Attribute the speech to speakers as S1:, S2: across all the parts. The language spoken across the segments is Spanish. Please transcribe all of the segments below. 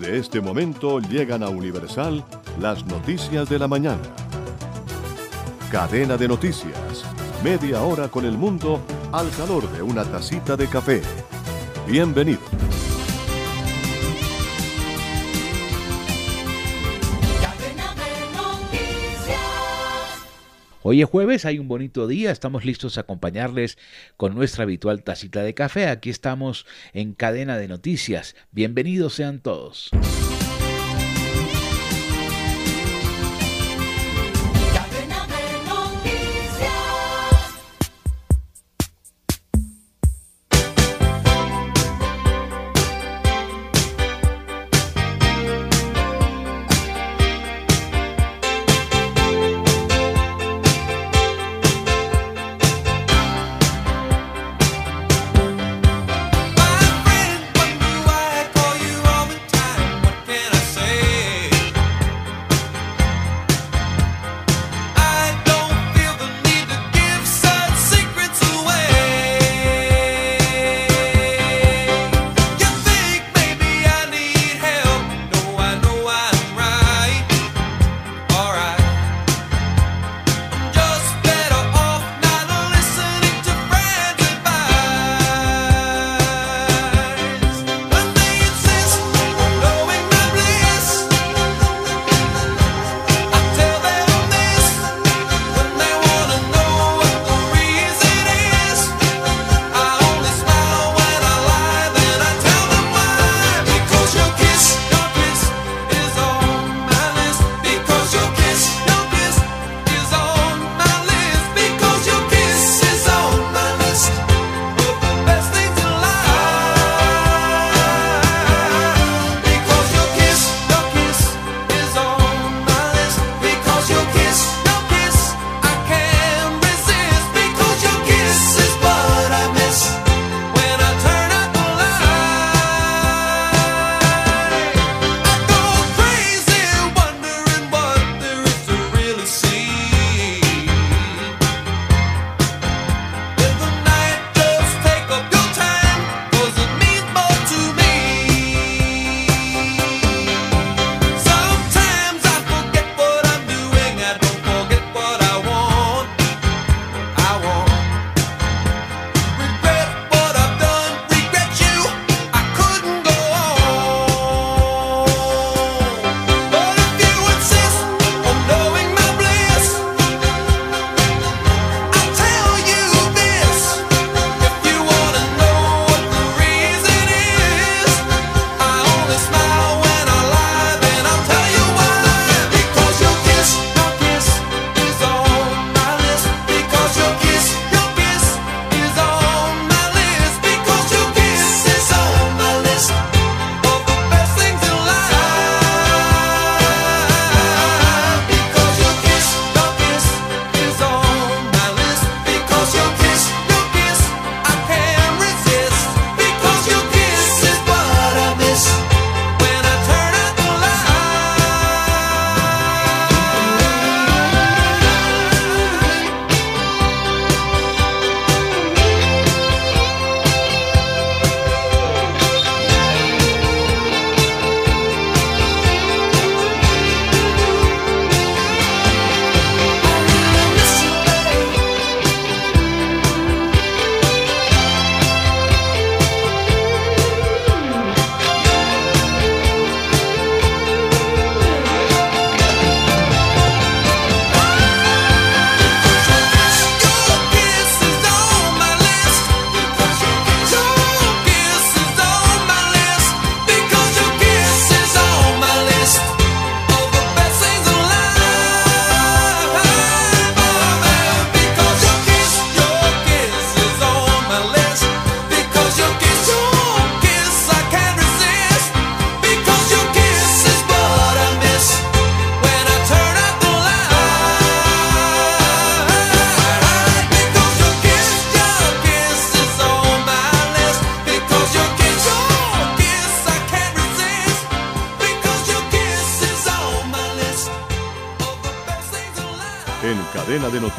S1: De este momento llegan a Universal las noticias de la mañana. Cadena de noticias. Media hora con el mundo al calor de una tacita de café. Bienvenido.
S2: Hoy es jueves, hay un bonito día, estamos listos a acompañarles con nuestra habitual tacita de café. Aquí estamos en cadena de noticias. Bienvenidos sean todos.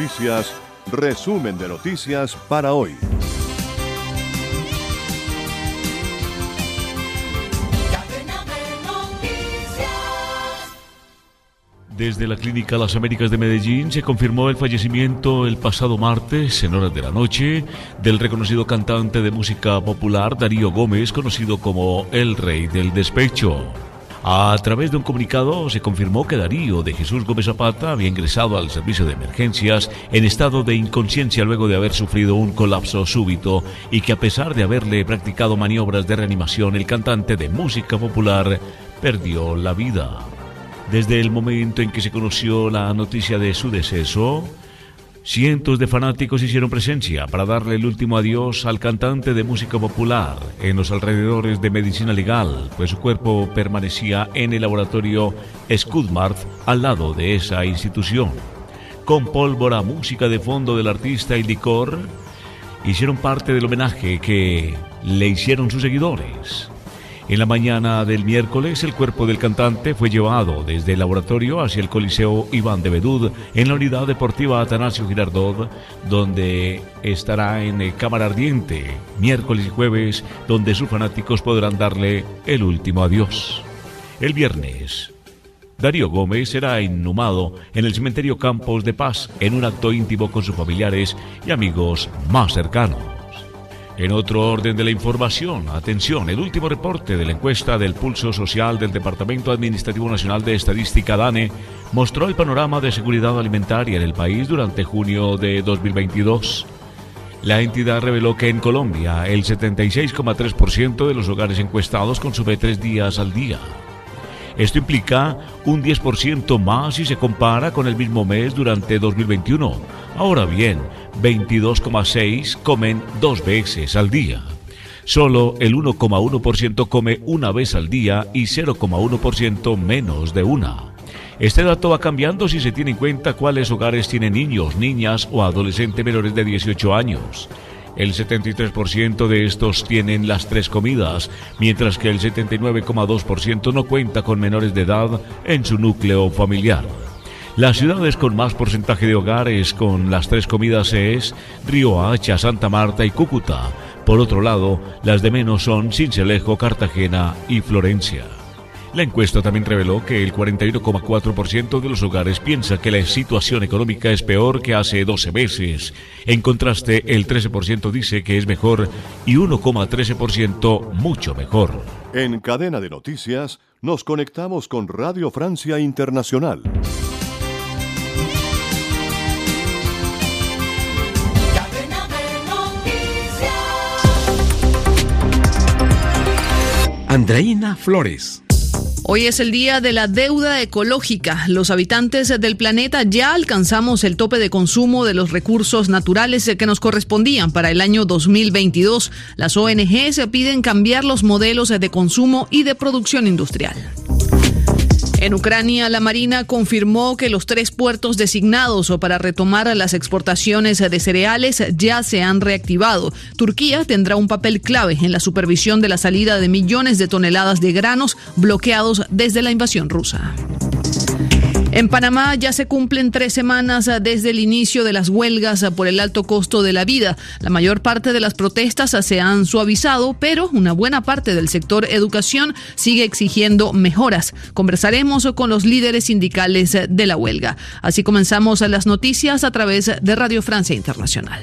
S3: Noticias, resumen de noticias para hoy.
S4: Desde la Clínica Las Américas de Medellín se confirmó el fallecimiento el pasado martes, en horas de la noche, del reconocido cantante de música popular Darío Gómez, conocido como el Rey del Despecho. A través de un comunicado se confirmó que Darío de Jesús Gómez Zapata había ingresado al servicio de emergencias en estado de inconsciencia luego de haber sufrido un colapso súbito y que a pesar de haberle practicado maniobras de reanimación, el cantante de música popular perdió la vida. Desde el momento en que se conoció la noticia de su deceso, cientos de fanáticos hicieron presencia para darle el último adiós al cantante de música popular en los alrededores de Medicina Legal, pues su cuerpo permanecía en el laboratorio Scudmart al lado de esa institución. Con pólvora, música de fondo del artista y licor, hicieron parte del homenaje que le hicieron sus seguidores. En la mañana del miércoles, el cuerpo del cantante fue llevado desde el laboratorio hacia el Coliseo Iván de Bedud en la unidad deportiva Atanasio Girardot, donde estará en Cámara Ardiente, miércoles y jueves, donde sus fanáticos podrán darle el último adiós. El viernes, Darío Gómez será inhumado en el cementerio Campos de Paz en un acto íntimo con sus familiares y amigos más cercanos. En otro orden de la información, atención, el último reporte de la encuesta del pulso social del Departamento Administrativo Nacional de Estadística DANE mostró el panorama de seguridad alimentaria en el país durante junio de 2022. La entidad reveló que en Colombia el 76,3% de los hogares encuestados consume tres días al día. Esto implica un 10% más si se compara con el mismo mes durante 2021. Ahora bien, 22,6 comen dos veces al día. Solo el 1,1% come una vez al día y 0,1% menos de una. Este dato va cambiando si se tiene en cuenta cuáles hogares tienen niños, niñas o adolescentes menores de 18 años. El 73% de estos tienen las tres comidas, mientras que el 79,2% no cuenta con menores de edad en su núcleo familiar. Las ciudades con más porcentaje de hogares con las tres comidas es Río Hacha, Santa Marta y Cúcuta. Por otro lado, las de menos son Cincelejo, Cartagena y Florencia. La encuesta también reveló que el 41,4% de los hogares piensa que la situación económica es peor que hace 12 meses. En contraste, el 13% dice que es mejor y 1,13% mucho mejor.
S3: En cadena de noticias, nos conectamos con Radio Francia Internacional.
S5: Andreina Flores.
S6: Hoy es el día de la deuda ecológica. Los habitantes del planeta ya alcanzamos el tope de consumo de los recursos naturales que nos correspondían para el año 2022. Las ONGs piden cambiar los modelos de consumo y de producción industrial. En Ucrania, la Marina confirmó que los tres puertos designados para retomar las exportaciones de cereales ya se han reactivado. Turquía tendrá un papel clave en la supervisión de la salida de millones de toneladas de granos bloqueados desde la invasión rusa. En Panamá ya se cumplen tres semanas desde el inicio de las huelgas por el alto costo de la vida. La mayor parte de las protestas se han suavizado, pero una buena parte del sector educación sigue exigiendo mejoras. Conversaremos con los líderes sindicales de la huelga. Así comenzamos las noticias a través de Radio Francia Internacional.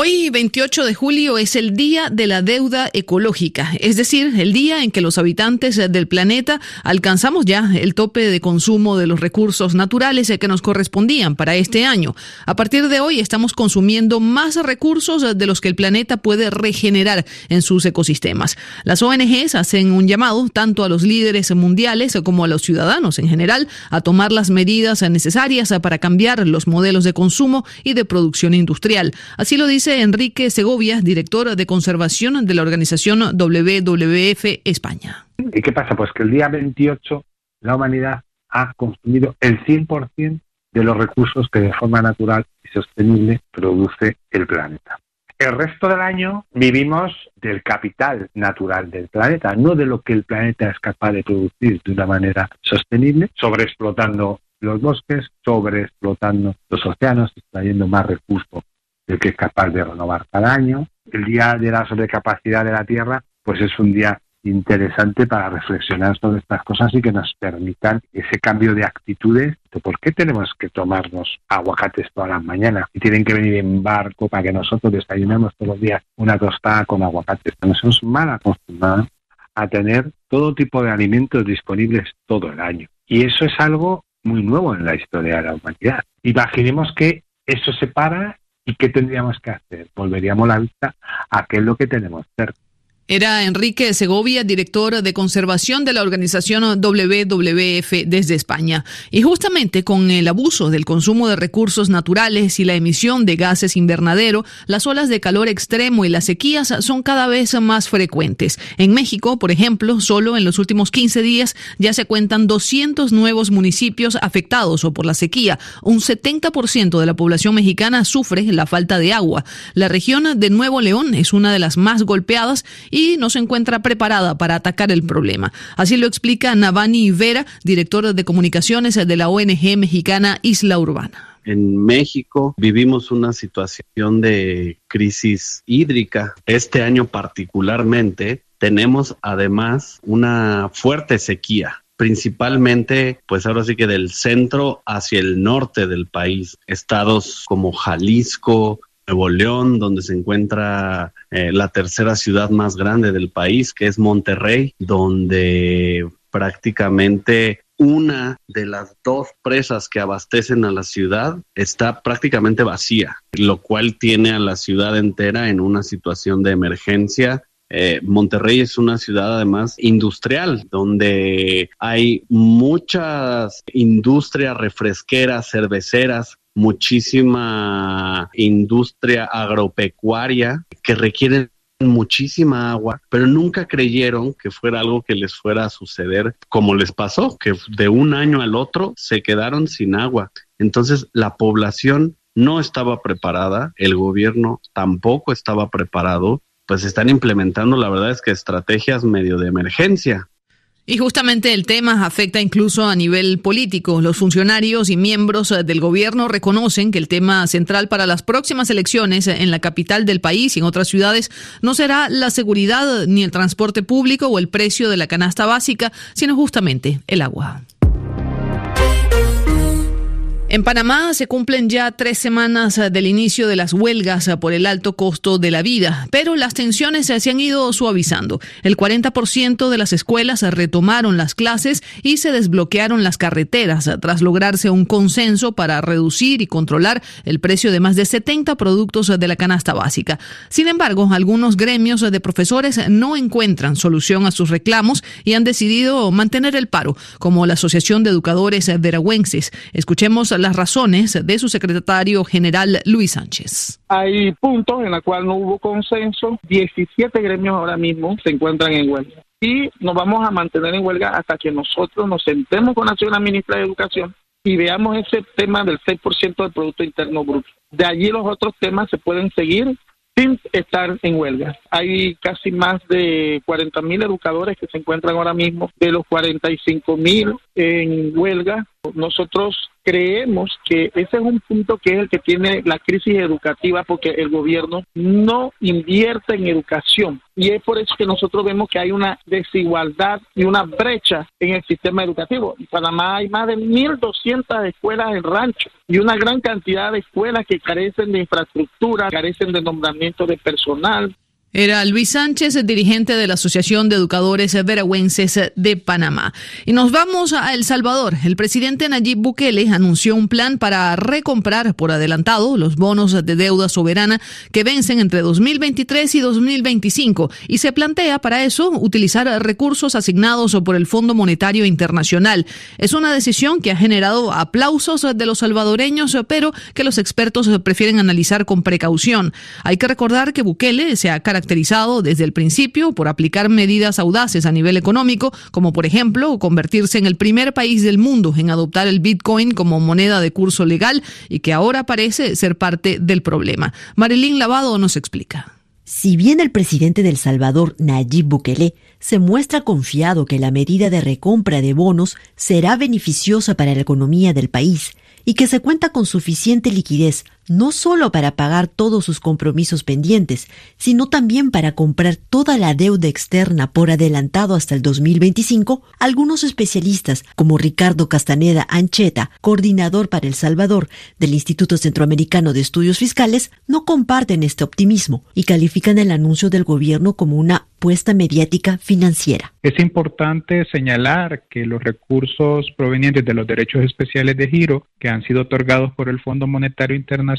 S6: Hoy, 28 de julio, es el Día de la Deuda Ecológica, es decir, el día en que los habitantes del planeta alcanzamos ya el tope de consumo de los recursos naturales que nos correspondían para este año. A partir de hoy estamos consumiendo más recursos de los que el planeta puede regenerar en sus ecosistemas. Las ONGs hacen un llamado tanto a los líderes mundiales como a los ciudadanos en general a tomar las medidas necesarias para cambiar los modelos de consumo y de producción industrial. Así lo dice dice Enrique Segovia, director de conservación de la organización WWF España.
S7: ¿Y qué pasa? Pues que el día 28 la humanidad ha consumido el 100% de los recursos que de forma natural y sostenible produce el planeta. El resto del año vivimos del capital natural del planeta, no de lo que el planeta es capaz de producir de una manera sostenible, sobreexplotando los bosques, sobreexplotando los océanos, extrayendo más recursos del que es capaz de renovar cada año. El día de la sobrecapacidad de la Tierra, pues es un día interesante para reflexionar sobre estas cosas y que nos permitan ese cambio de actitudes. ¿Por qué tenemos que tomarnos aguacates todas las mañanas y tienen que venir en barco para que nosotros desayunemos todos los días una tostada con aguacates? Nos mal acostumbrados a tener todo tipo de alimentos disponibles todo el año. Y eso es algo muy nuevo en la historia de la humanidad. Imaginemos que eso se para y ¿qué tendríamos que hacer? Volveríamos la vista a qué es lo que tenemos cerca.
S6: Era Enrique Segovia, director de conservación de la organización WWF desde España. Y justamente con el abuso del consumo de recursos naturales y la emisión de gases invernadero, las olas de calor extremo y las sequías son cada vez más frecuentes. En México, por ejemplo, solo en los últimos 15 días ya se cuentan 200 nuevos municipios afectados o por la sequía. Un 70% de la población mexicana sufre la falta de agua. La región de Nuevo León es una de las más golpeadas no se encuentra preparada para atacar el problema. Así lo explica Navani Vera, director de comunicaciones de la ONG mexicana Isla Urbana.
S8: En México vivimos una situación de crisis hídrica. Este año particularmente tenemos además una fuerte sequía principalmente, pues ahora sí que del centro hacia el norte del país. Estados como Jalisco, Nuevo León, donde se encuentra eh, la tercera ciudad más grande del país, que es Monterrey, donde prácticamente una de las dos presas que abastecen a la ciudad está prácticamente vacía, lo cual tiene a la ciudad entera en una situación de emergencia. Eh, Monterrey es una ciudad además industrial, donde hay muchas industrias refresqueras, cerveceras, muchísima industria agropecuaria que requieren muchísima agua, pero nunca creyeron que fuera algo que les fuera a suceder como les pasó, que de un año al otro se quedaron sin agua. Entonces la población no estaba preparada, el gobierno tampoco estaba preparado, pues están implementando, la verdad es que estrategias medio de emergencia.
S6: Y justamente el tema afecta incluso a nivel político. Los funcionarios y miembros eh, del gobierno reconocen que el tema central para las próximas elecciones en la capital del país y en otras ciudades no será la seguridad ni el transporte público o el precio de la canasta básica, sino justamente el agua. En Panamá se cumplen ya tres semanas del inicio de las huelgas por el alto costo de la vida, pero las tensiones se han ido suavizando. El 40% de las escuelas retomaron las clases y se desbloquearon las carreteras tras lograrse un consenso para reducir y controlar el precio de más de 70 productos de la canasta básica. Sin embargo, algunos gremios de profesores no encuentran solución a sus reclamos y han decidido mantener el paro, como la Asociación de Educadores Veragüenses. Escuchemos las razones de su secretario general Luis Sánchez.
S9: Hay puntos en los cuales no hubo consenso. 17 gremios ahora mismo se encuentran en huelga. Y nos vamos a mantener en huelga hasta que nosotros nos sentemos con la señora ministra de Educación y veamos ese tema del 6% del Producto Interno Bruto. De allí los otros temas se pueden seguir sin estar en huelga. Hay casi más de 40 mil educadores que se encuentran ahora mismo, de los 45 mil en huelga. Nosotros creemos que ese es un punto que es el que tiene la crisis educativa porque el gobierno no invierte en educación y es por eso que nosotros vemos que hay una desigualdad y una brecha en el sistema educativo. En Panamá hay más de 1.200 escuelas en rancho y una gran cantidad de escuelas que carecen de infraestructura, carecen de nombramiento de personal.
S6: Era Luis Sánchez, dirigente de la Asociación de Educadores Veragüenses de Panamá. Y nos vamos a El Salvador. El presidente Nayib Bukele anunció un plan para recomprar por adelantado los bonos de deuda soberana que vencen entre 2023 y 2025 y se plantea para eso utilizar recursos asignados por el Fondo Monetario Internacional. Es una decisión que ha generado aplausos de los salvadoreños, pero que los expertos prefieren analizar con precaución. Hay que recordar que Bukele se ha caracterizado caracterizado desde el principio por aplicar medidas audaces a nivel económico, como por ejemplo convertirse en el primer país del mundo en adoptar el Bitcoin como moneda de curso legal y que ahora parece ser parte del problema. Marilyn Lavado nos explica.
S10: Si bien el presidente del Salvador, Nayib Bukele, se muestra confiado que la medida de recompra de bonos será beneficiosa para la economía del país y que se cuenta con suficiente liquidez no solo para pagar todos sus compromisos pendientes, sino también para comprar toda la deuda externa por adelantado hasta el 2025, algunos especialistas, como Ricardo Castaneda Ancheta, coordinador para El Salvador del Instituto Centroamericano de Estudios Fiscales, no comparten este optimismo y califican el anuncio del gobierno como una puesta mediática financiera.
S11: Es importante señalar que los recursos provenientes de los derechos especiales de giro que han sido otorgados por el Fondo Monetario Internacional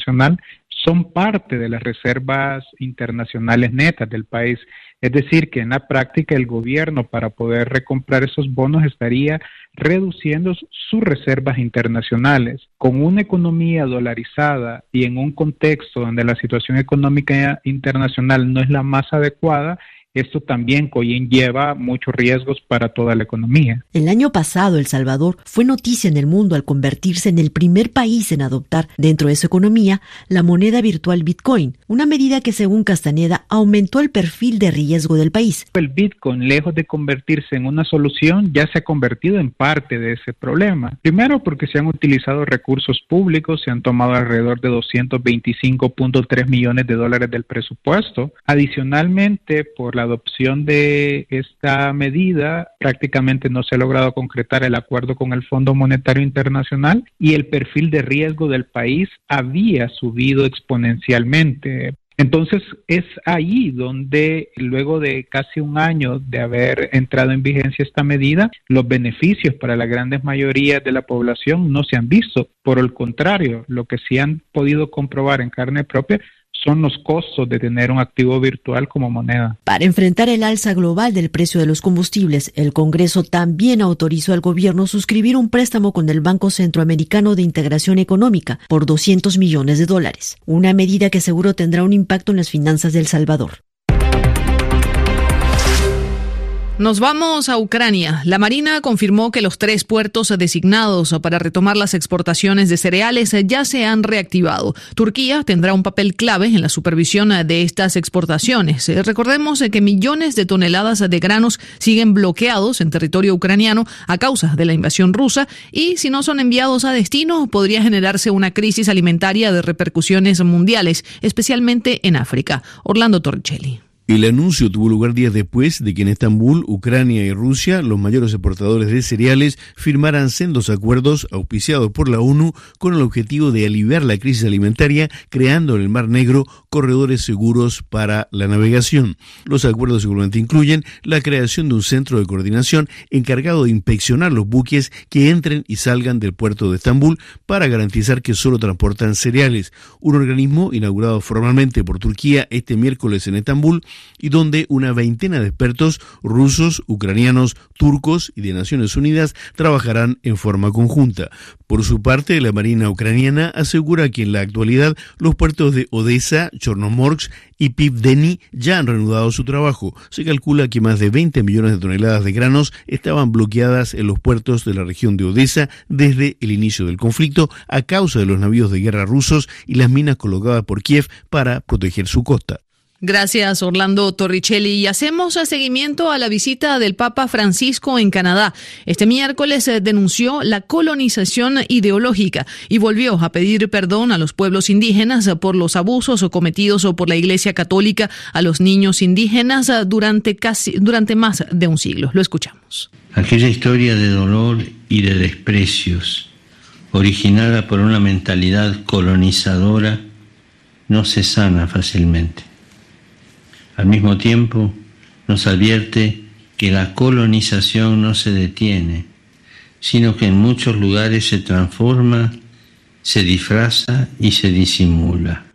S11: son parte de las reservas internacionales netas del país. Es decir, que en la práctica el gobierno para poder recomprar esos bonos estaría reduciendo sus reservas internacionales. Con una economía dolarizada y en un contexto donde la situación económica internacional no es la más adecuada, esto también conlleva muchos riesgos para toda la economía.
S10: El año pasado, El Salvador fue noticia en el mundo al convertirse en el primer país en adoptar dentro de su economía la moneda virtual Bitcoin, una medida que según Castaneda aumentó el perfil de riesgo del país.
S11: El Bitcoin, lejos de convertirse en una solución, ya se ha convertido en parte de ese problema. Primero porque se han utilizado recursos públicos, se han tomado alrededor de 225.3 millones de dólares del presupuesto. Adicionalmente, por la adopción de esta medida prácticamente no se ha logrado concretar el acuerdo con el Fondo Monetario Internacional y el perfil de riesgo del país había subido exponencialmente. Entonces es ahí donde luego de casi un año de haber entrado en vigencia esta medida, los beneficios para la grandes mayoría de la población no se han visto. Por el contrario, lo que sí han podido comprobar en carne propia son los costos de tener un activo virtual como moneda.
S10: Para enfrentar el alza global del precio de los combustibles, el Congreso también autorizó al gobierno suscribir un préstamo con el Banco Centroamericano de Integración Económica por 200 millones de dólares, una medida que seguro tendrá un impacto en las finanzas de El Salvador.
S6: Nos vamos a Ucrania. La Marina confirmó que los tres puertos designados para retomar las exportaciones de cereales ya se han reactivado. Turquía tendrá un papel clave en la supervisión de estas exportaciones. Recordemos que millones de toneladas de granos siguen bloqueados en territorio ucraniano a causa de la invasión rusa y si no son enviados a destino podría generarse una crisis alimentaria de repercusiones mundiales, especialmente en África. Orlando Torricelli.
S12: El anuncio tuvo lugar días después de que en Estambul, Ucrania y Rusia, los mayores exportadores de cereales, firmaran sendos acuerdos auspiciados por la ONU con el objetivo de aliviar la crisis alimentaria, creando en el Mar Negro corredores seguros para la navegación. Los acuerdos igualmente incluyen la creación de un centro de coordinación encargado de inspeccionar los buques que entren y salgan del puerto de Estambul para garantizar que solo transportan cereales. Un organismo inaugurado formalmente por Turquía este miércoles en Estambul y donde una veintena de expertos rusos, ucranianos, turcos y de Naciones Unidas trabajarán en forma conjunta. Por su parte, la Marina ucraniana asegura que en la actualidad los puertos de Odessa, Chornomorsk y Pivdeni ya han reanudado su trabajo. Se calcula que más de 20 millones de toneladas de granos estaban bloqueadas en los puertos de la región de Odessa desde el inicio del conflicto a causa de los navíos de guerra rusos y las minas colocadas por Kiev para proteger su costa.
S6: Gracias, Orlando Torricelli. Y hacemos seguimiento a la visita del Papa Francisco en Canadá. Este miércoles eh, denunció la colonización ideológica y volvió a pedir perdón a los pueblos indígenas por los abusos cometidos por la Iglesia Católica a los niños indígenas eh, durante casi durante más de un siglo. Lo escuchamos.
S13: Aquella historia de dolor y de desprecios originada por una mentalidad colonizadora no se sana fácilmente al mismo tiempo, nos advierte que la colonización no se detiene, sino que en muchos lugares se transforma, se disfraza y se disimula.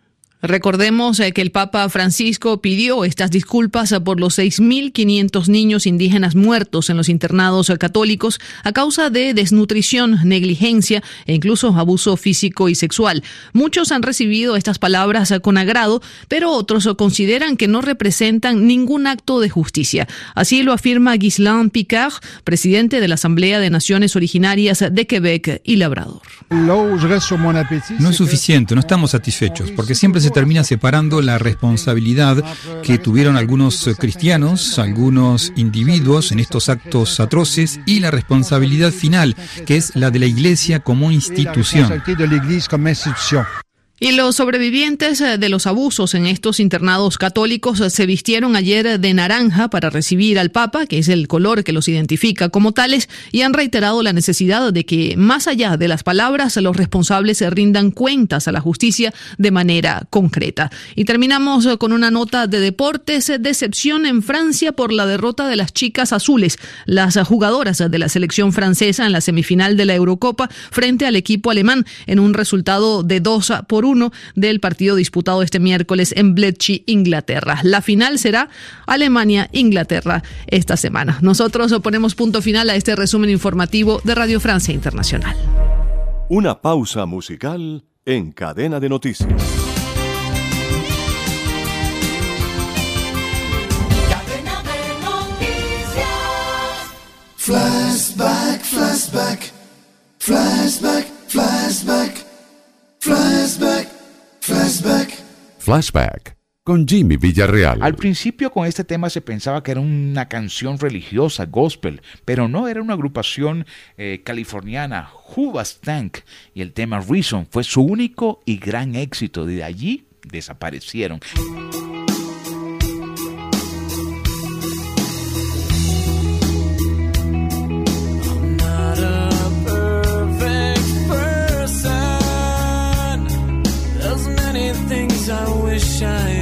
S6: Recordemos eh, que el Papa Francisco pidió estas disculpas por los 6.500 niños indígenas muertos en los internados católicos a causa de desnutrición, negligencia e incluso abuso físico y sexual. Muchos han recibido estas palabras con agrado, pero otros consideran que no representan ningún acto de justicia. Así lo afirma Ghislain Picard, presidente de la Asamblea de Naciones Originarias de Quebec y Labrador.
S14: No es suficiente, no estamos satisfechos, porque siempre se termina separando la responsabilidad que tuvieron algunos cristianos, algunos individuos en estos actos atroces y la responsabilidad final, que es la de la Iglesia como institución.
S6: Y los sobrevivientes eh, de los abusos en estos internados católicos eh, se vistieron ayer de naranja para recibir al Papa, que es el color que los identifica como tales, y han reiterado la necesidad de que, más allá de las palabras, los responsables se rindan cuentas a la justicia de manera concreta. Y terminamos eh, con una nota de deportes. Decepción en Francia por la derrota de las chicas azules, las jugadoras de la selección francesa en la semifinal de la Eurocopa frente al equipo alemán en un resultado de 2 por uno del partido disputado este miércoles en Bletchley, Inglaterra. La final será Alemania-Inglaterra esta semana. Nosotros ponemos punto final a este resumen informativo de Radio Francia Internacional.
S3: Una pausa musical en cadena de noticias.
S15: Flashback, flashback, flashback, flashback. Flashback.
S3: Con Jimmy Villarreal.
S2: Al principio con este tema se pensaba que era una canción religiosa, gospel, pero no, era una agrupación eh, californiana, Hubas Tank, y el tema Reason fue su único y gran éxito. De allí desaparecieron.
S15: Shine.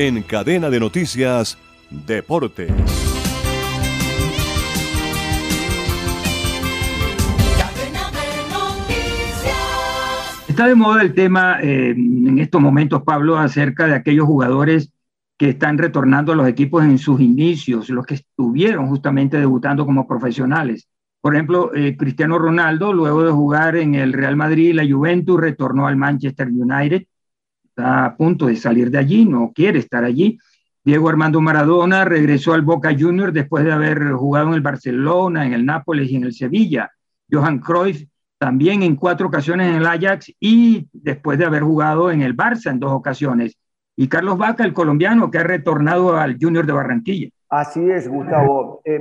S3: En Cadena de Noticias Deportes.
S16: Está de moda el tema eh, en estos momentos, Pablo, acerca de aquellos jugadores que están retornando a los equipos en sus inicios, los que estuvieron justamente debutando como profesionales. Por ejemplo, eh, Cristiano Ronaldo, luego de jugar en el Real Madrid y la Juventus, retornó al Manchester United. Está a punto de salir de allí, no quiere estar allí. Diego Armando Maradona regresó al Boca Juniors después de haber jugado en el Barcelona, en el Nápoles y en el Sevilla. Johan Cruyff también en cuatro ocasiones en el Ajax y después de haber jugado en el Barça en dos ocasiones. Y Carlos Vaca, el colombiano, que ha retornado al Junior de Barranquilla.
S17: Así es, Gustavo. Eh,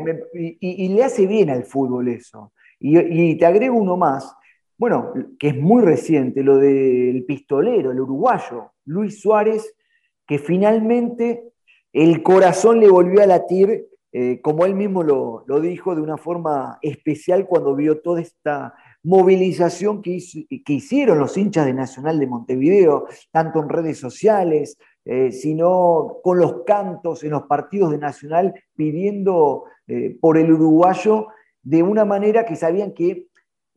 S17: y, le hace bien al fútbol eso. Y, te agrego uno más, bueno, que es muy reciente, lo del pistolero, el uruguayo, Luis Suárez, que finalmente el corazón le volvió a latir, eh, como él mismo lo, dijo, de una forma especial cuando vio toda esta movilización que, hicieron los hinchas de Nacional de Montevideo, tanto en redes sociales, eh, sino con los cantos en los partidos de Nacional pidiendo eh, por el uruguayo de una manera que sabían que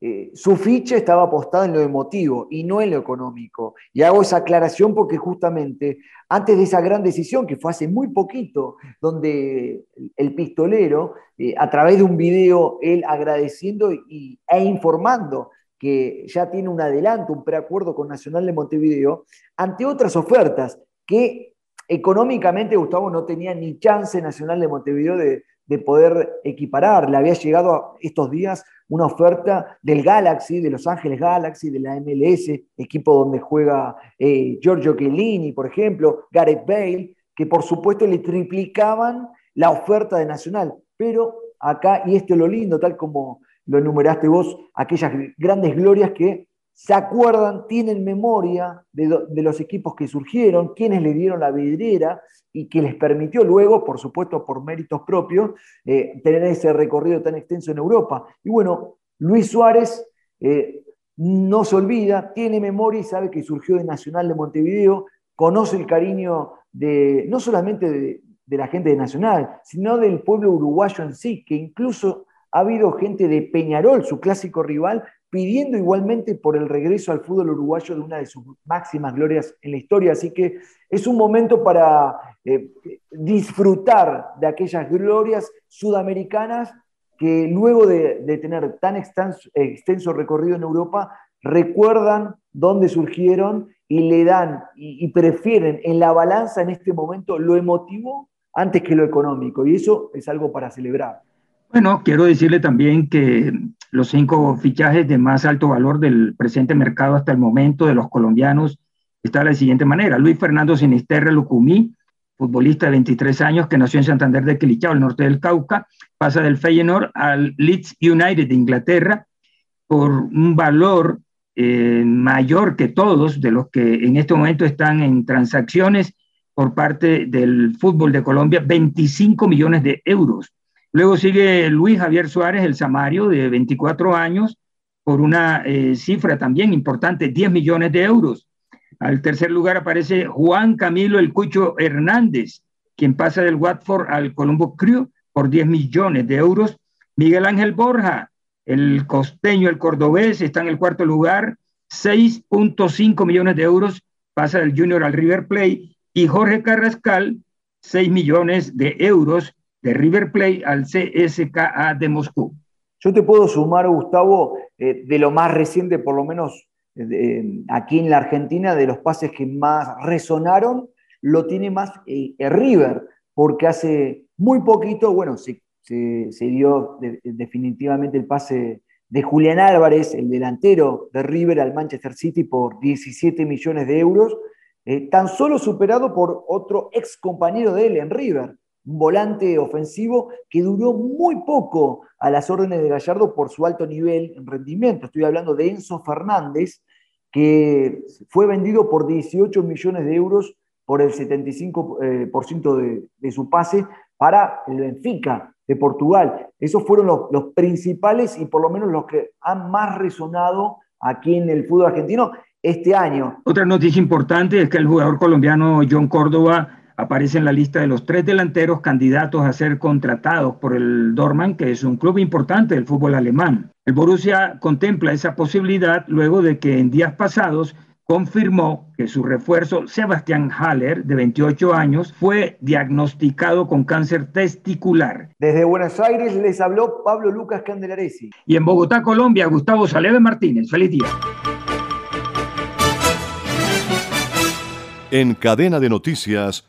S17: eh, su ficha estaba apostada en lo emotivo y no en lo económico. Y hago esa aclaración porque justamente antes de esa gran decisión, que fue hace muy poquito, donde el pistolero, eh, a través de un video, él agradeciendo y, e informando que ya tiene un adelanto, un preacuerdo con Nacional de Montevideo, ante otras ofertas que económicamente Gustavo no tenía ni chance Nacional de Montevideo de, de poder equiparar. Le había llegado estos días una oferta del Galaxy, de Los Ángeles Galaxy, de la MLS, equipo donde juega eh, Giorgio Chiellini, por ejemplo, Gareth Bale, que por supuesto le triplicaban la oferta de Nacional. Pero acá, y esto es lo lindo, tal como lo enumeraste vos, aquellas grandes glorias que se acuerdan, tienen memoria de, los equipos que surgieron, quienes le dieron la vidriera y que les permitió luego, por supuesto por méritos propios, eh, tener ese recorrido tan extenso en Europa. Y bueno, Luis Suárez eh, no se olvida, tiene memoria y sabe que surgió de Nacional de Montevideo, conoce el cariño de no solamente de, de la gente de Nacional, sino del pueblo uruguayo en sí, que incluso ha habido gente de Peñarol, su clásico rival, pidiendo igualmente por el regreso al fútbol uruguayo de una de sus máximas glorias en la historia. Así que es un momento para eh, disfrutar de aquellas glorias sudamericanas que luego de, tener tan extenso, recorrido en Europa, recuerdan dónde surgieron y le dan y, y prefieren en la balanza en este momento lo emotivo antes que lo económico. Y eso es algo para celebrar.
S16: Bueno, quiero decirle también que los cinco fichajes de más alto valor del presente mercado hasta el momento de los colombianos está de la siguiente manera. Luis Fernando Sinisterra Lucumí, futbolista de 23 años que nació en Santander de Quilichao, al norte del Cauca, pasa del Feyenoord al Leeds United de Inglaterra por un valor eh, mayor que todos de los que en este momento están en transacciones por parte del fútbol de Colombia, 25 millones de euros. Luego sigue Luis Javier Suárez, el Samario, de 24 años, por una eh, cifra también importante, 10 millones de euros. Al tercer lugar aparece Juan Camilo El Cucho Hernández, quien pasa del Watford al Colombo Crew por 10 millones de euros. Miguel Ángel Borja, el costeño, el cordobés, está en el cuarto lugar, 6.5 millones de euros, pasa del Junior al River Plate. Y Jorge Carrascal, 6 millones de euros, de River Plate al CSKA de Moscú.
S17: Yo te puedo sumar, Gustavo, eh, de lo más reciente, por lo menos eh, aquí en la Argentina, de los pases que más resonaron, lo tiene más eh, River, porque hace muy poquito, bueno, se, dio definitivamente el pase de Julián Álvarez, el delantero de River al Manchester City por 17 millones de euros, tan solo superado por otro ex compañero de él en River, un volante ofensivo que duró muy poco a las órdenes de Gallardo por su alto nivel en rendimiento. Estoy hablando de Enzo Fernández, que fue vendido por 18 millones de euros por el 75% eh, de, de, su pase para el Benfica de Portugal. Esos fueron los, los principales y por lo menos los que han más resonado aquí en el fútbol argentino este año.
S16: Otra noticia importante es que el jugador colombiano John Córdoba aparece en la lista de los tres delanteros candidatos a ser contratados por el Dortmund, que es un club importante del fútbol alemán. El Borussia contempla esa posibilidad luego de que en días pasados confirmó que su refuerzo, Sebastián Haller, de 28 años, fue diagnosticado con cáncer testicular.
S17: Desde Buenos Aires les habló Pablo Lucas Candelaresi.
S16: Y en Bogotá, Colombia, Gustavo Saleve Martínez. Feliz día.
S3: En cadena de noticias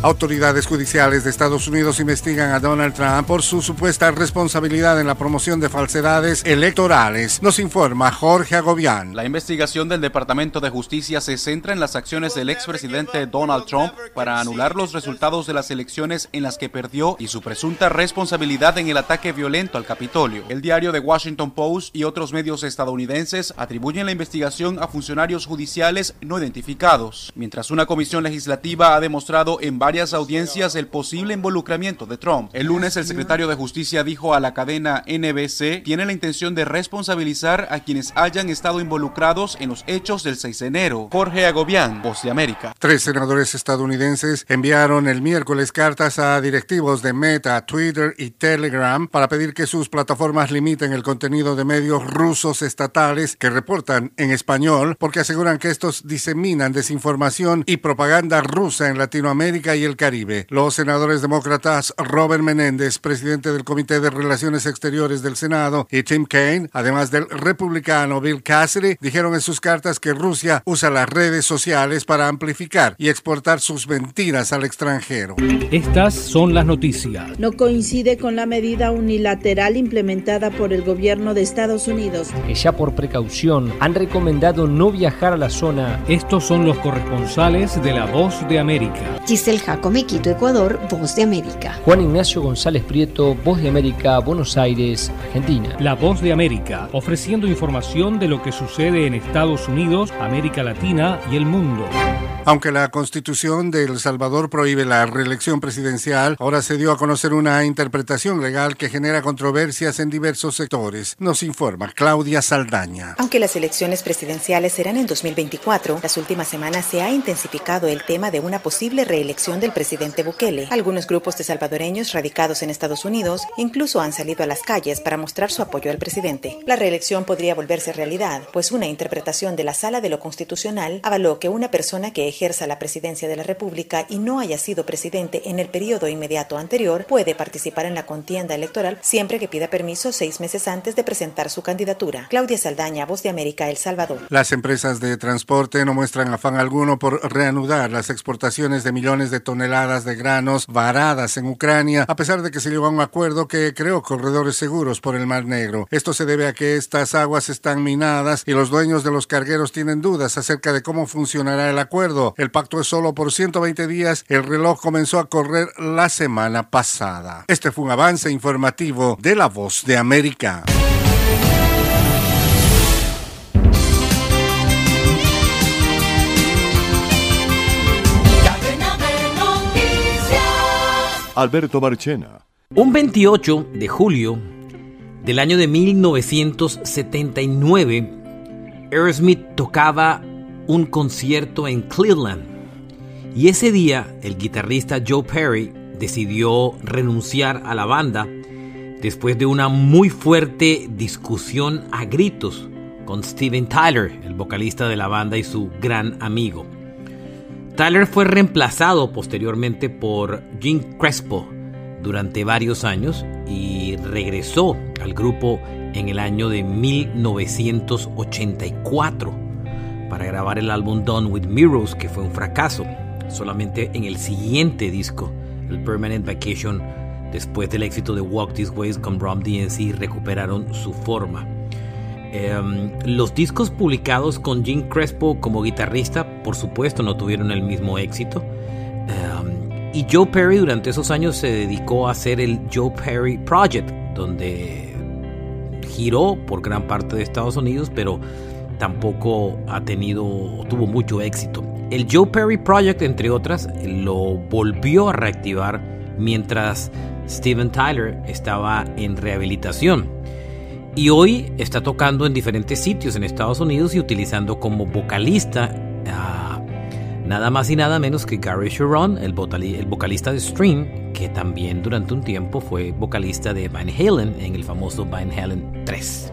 S18: Autoridades judiciales de Estados Unidos investigan a Donald Trump por su supuesta responsabilidad en la promoción de falsedades electorales. Nos informa Jorge Agobián.
S19: La investigación del Departamento de Justicia se centra en las acciones del expresidente Donald Trump para anular los resultados de las elecciones en las que perdió y su presunta responsabilidad en el ataque violento al Capitolio. El diario The Washington Post y otros medios estadounidenses atribuyen la investigación a funcionarios judiciales no identificados, mientras una comisión legislativa ha demostrado en varias audiencias el posible involucramiento de Trump. El lunes el secretario de Justicia dijo a la cadena NBC tiene la intención de responsabilizar a quienes hayan estado involucrados en los hechos del 6 de enero. Jorge Agobián, Voz de América.
S18: Tres senadores estadounidenses enviaron el miércoles cartas a directivos de Meta, Twitter y Telegram para pedir que sus plataformas limiten el contenido de medios rusos estatales que reportan en español porque aseguran que estos diseminan desinformación y propaganda rusa en Latinoamérica y el Caribe. Los senadores demócratas Robert Menéndez, presidente del Comité de Relaciones Exteriores del Senado, y Tim Kaine, además del republicano Bill Cassidy, dijeron en sus cartas que Rusia usa las redes sociales para amplificar y exportar sus mentiras al extranjero.
S20: Estas son las noticias.
S21: No coincide con la medida unilateral implementada por el gobierno de Estados Unidos.
S20: Que ya por precaución han recomendado no viajar a la zona. Estos son los corresponsales de La Voz de América.
S22: Giselle Jacome, Quito, Ecuador, Voz de América.
S20: Juan Ignacio González Prieto, Voz de América, Buenos Aires, Argentina. La Voz de América, ofreciendo información de lo que sucede en Estados Unidos, América Latina y el mundo.
S18: Aunque la constitución de El Salvador prohíbe la reelección presidencial, ahora se dio a conocer una interpretación legal que genera controversias en diversos sectores. Nos informa Claudia Saldaña.
S23: Aunque las elecciones presidenciales serán en 2024, las últimas semanas se ha intensificado el tema de una posible reelección del presidente Bukele. Algunos grupos de salvadoreños radicados en Estados Unidos incluso han salido a las calles para mostrar su apoyo al presidente. La reelección podría volverse realidad, pues una interpretación de la Sala de lo Constitucional avaló que una persona que ejerza la presidencia de la República y no haya sido presidente en el periodo inmediato anterior puede participar en la contienda electoral siempre que pida permiso seis meses antes de presentar su candidatura. Claudia Saldaña, Voz de América, El Salvador.
S18: Las empresas de transporte no muestran afán alguno por reanudar las exportaciones de millones de toneladas de granos varadas en Ucrania, a pesar de que se llegó a un acuerdo que creó corredores seguros por el Mar Negro. Esto se debe a que estas aguas están minadas y los dueños de los cargueros tienen dudas acerca de cómo funcionará el acuerdo. El pacto es solo por 120 días. El reloj comenzó a correr la semana pasada. Este fue un avance informativo de La Voz de América.
S3: Alberto Marchena.
S24: Un 28 de julio del año de 1979, Aerosmith tocaba un concierto en Cleveland. Y ese día el guitarrista Joe Perry decidió renunciar a la banda después de una muy fuerte discusión a gritos con Steven Tyler, el vocalista de la banda y su gran amigo. Tyler fue reemplazado posteriormente por Jim Crespo durante varios años y regresó al grupo en el año de 1984 para grabar el álbum Done with Mirrors que fue un fracaso. Solamente en el siguiente disco, el Permanent Vacation, después del éxito de Walk These Ways con Rom DNC, recuperaron su forma. Um, los discos publicados con Jim Crespo como guitarrista, por supuesto, no tuvieron el mismo éxito. Um, y Joe Perry durante esos años se dedicó a hacer el Joe Perry Project, donde giró por gran parte de Estados Unidos, pero tampoco ha tenido, tuvo mucho éxito. El Joe Perry Project, entre otras, lo volvió a reactivar mientras Steven Tyler estaba en rehabilitación. Y hoy está tocando en diferentes sitios en Estados Unidos y utilizando como vocalista nada más y nada menos que Gary Sharon, el, el vocalista de Stream, que también durante un tiempo fue vocalista de Van Halen en el famoso Van Halen 3.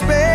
S25: space.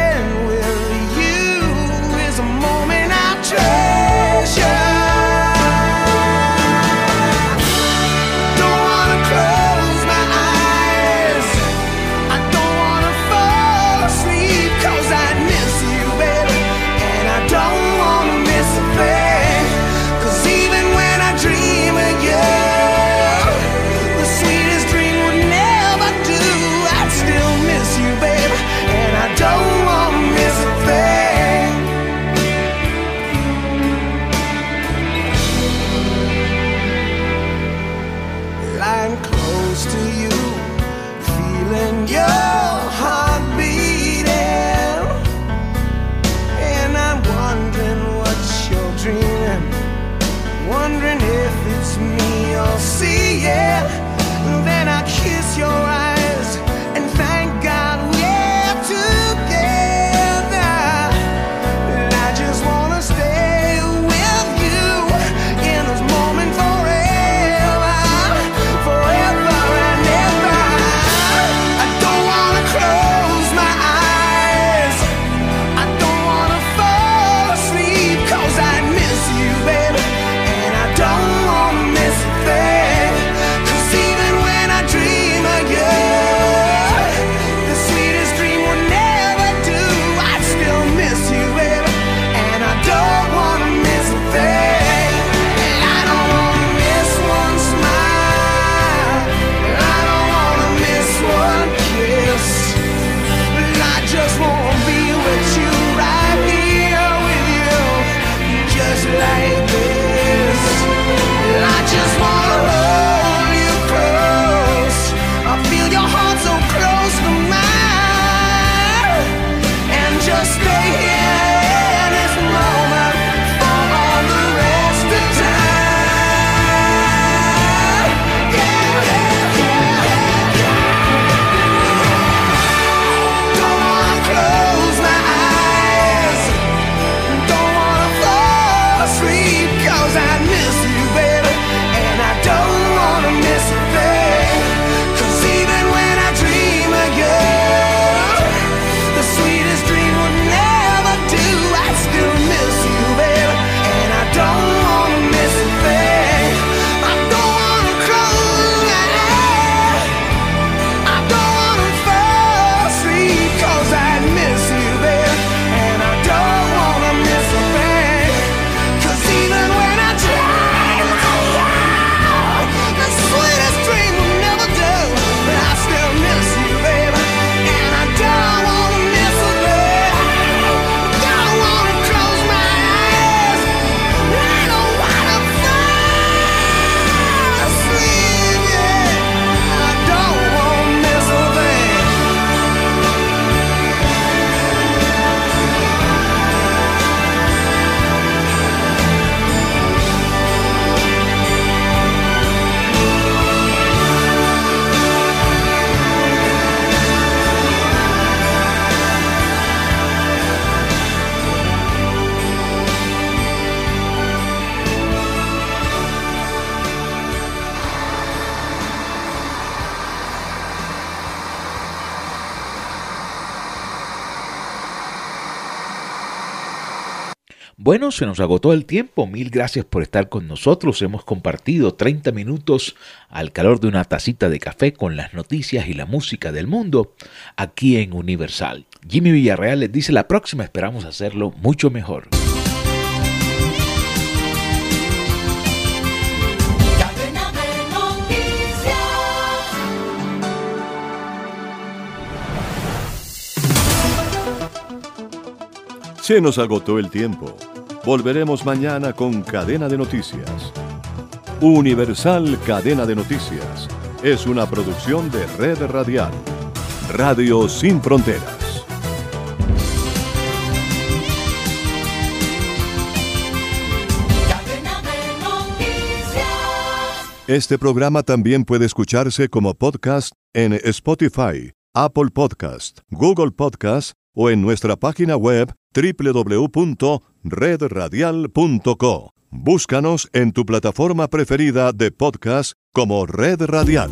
S2: Bueno, se nos agotó el tiempo. Mil gracias por estar con nosotros. Hemos compartido 30 minutos al calor de una tacita de café con las noticias y la música del mundo aquí en Universal. Jimmy Villarreal les dice la próxima esperamos hacerlo mucho mejor.
S3: Se nos agotó el tiempo. Volveremos mañana con Cadena de Noticias. Universal Cadena de Noticias es una producción de Red Radial. Radio Sin Fronteras. Este programa también puede escucharse como podcast en Spotify, Apple Podcast, Google Podcast o en nuestra página web www.redradial.co. Búscanos en tu plataforma preferida de podcast como Red Radial.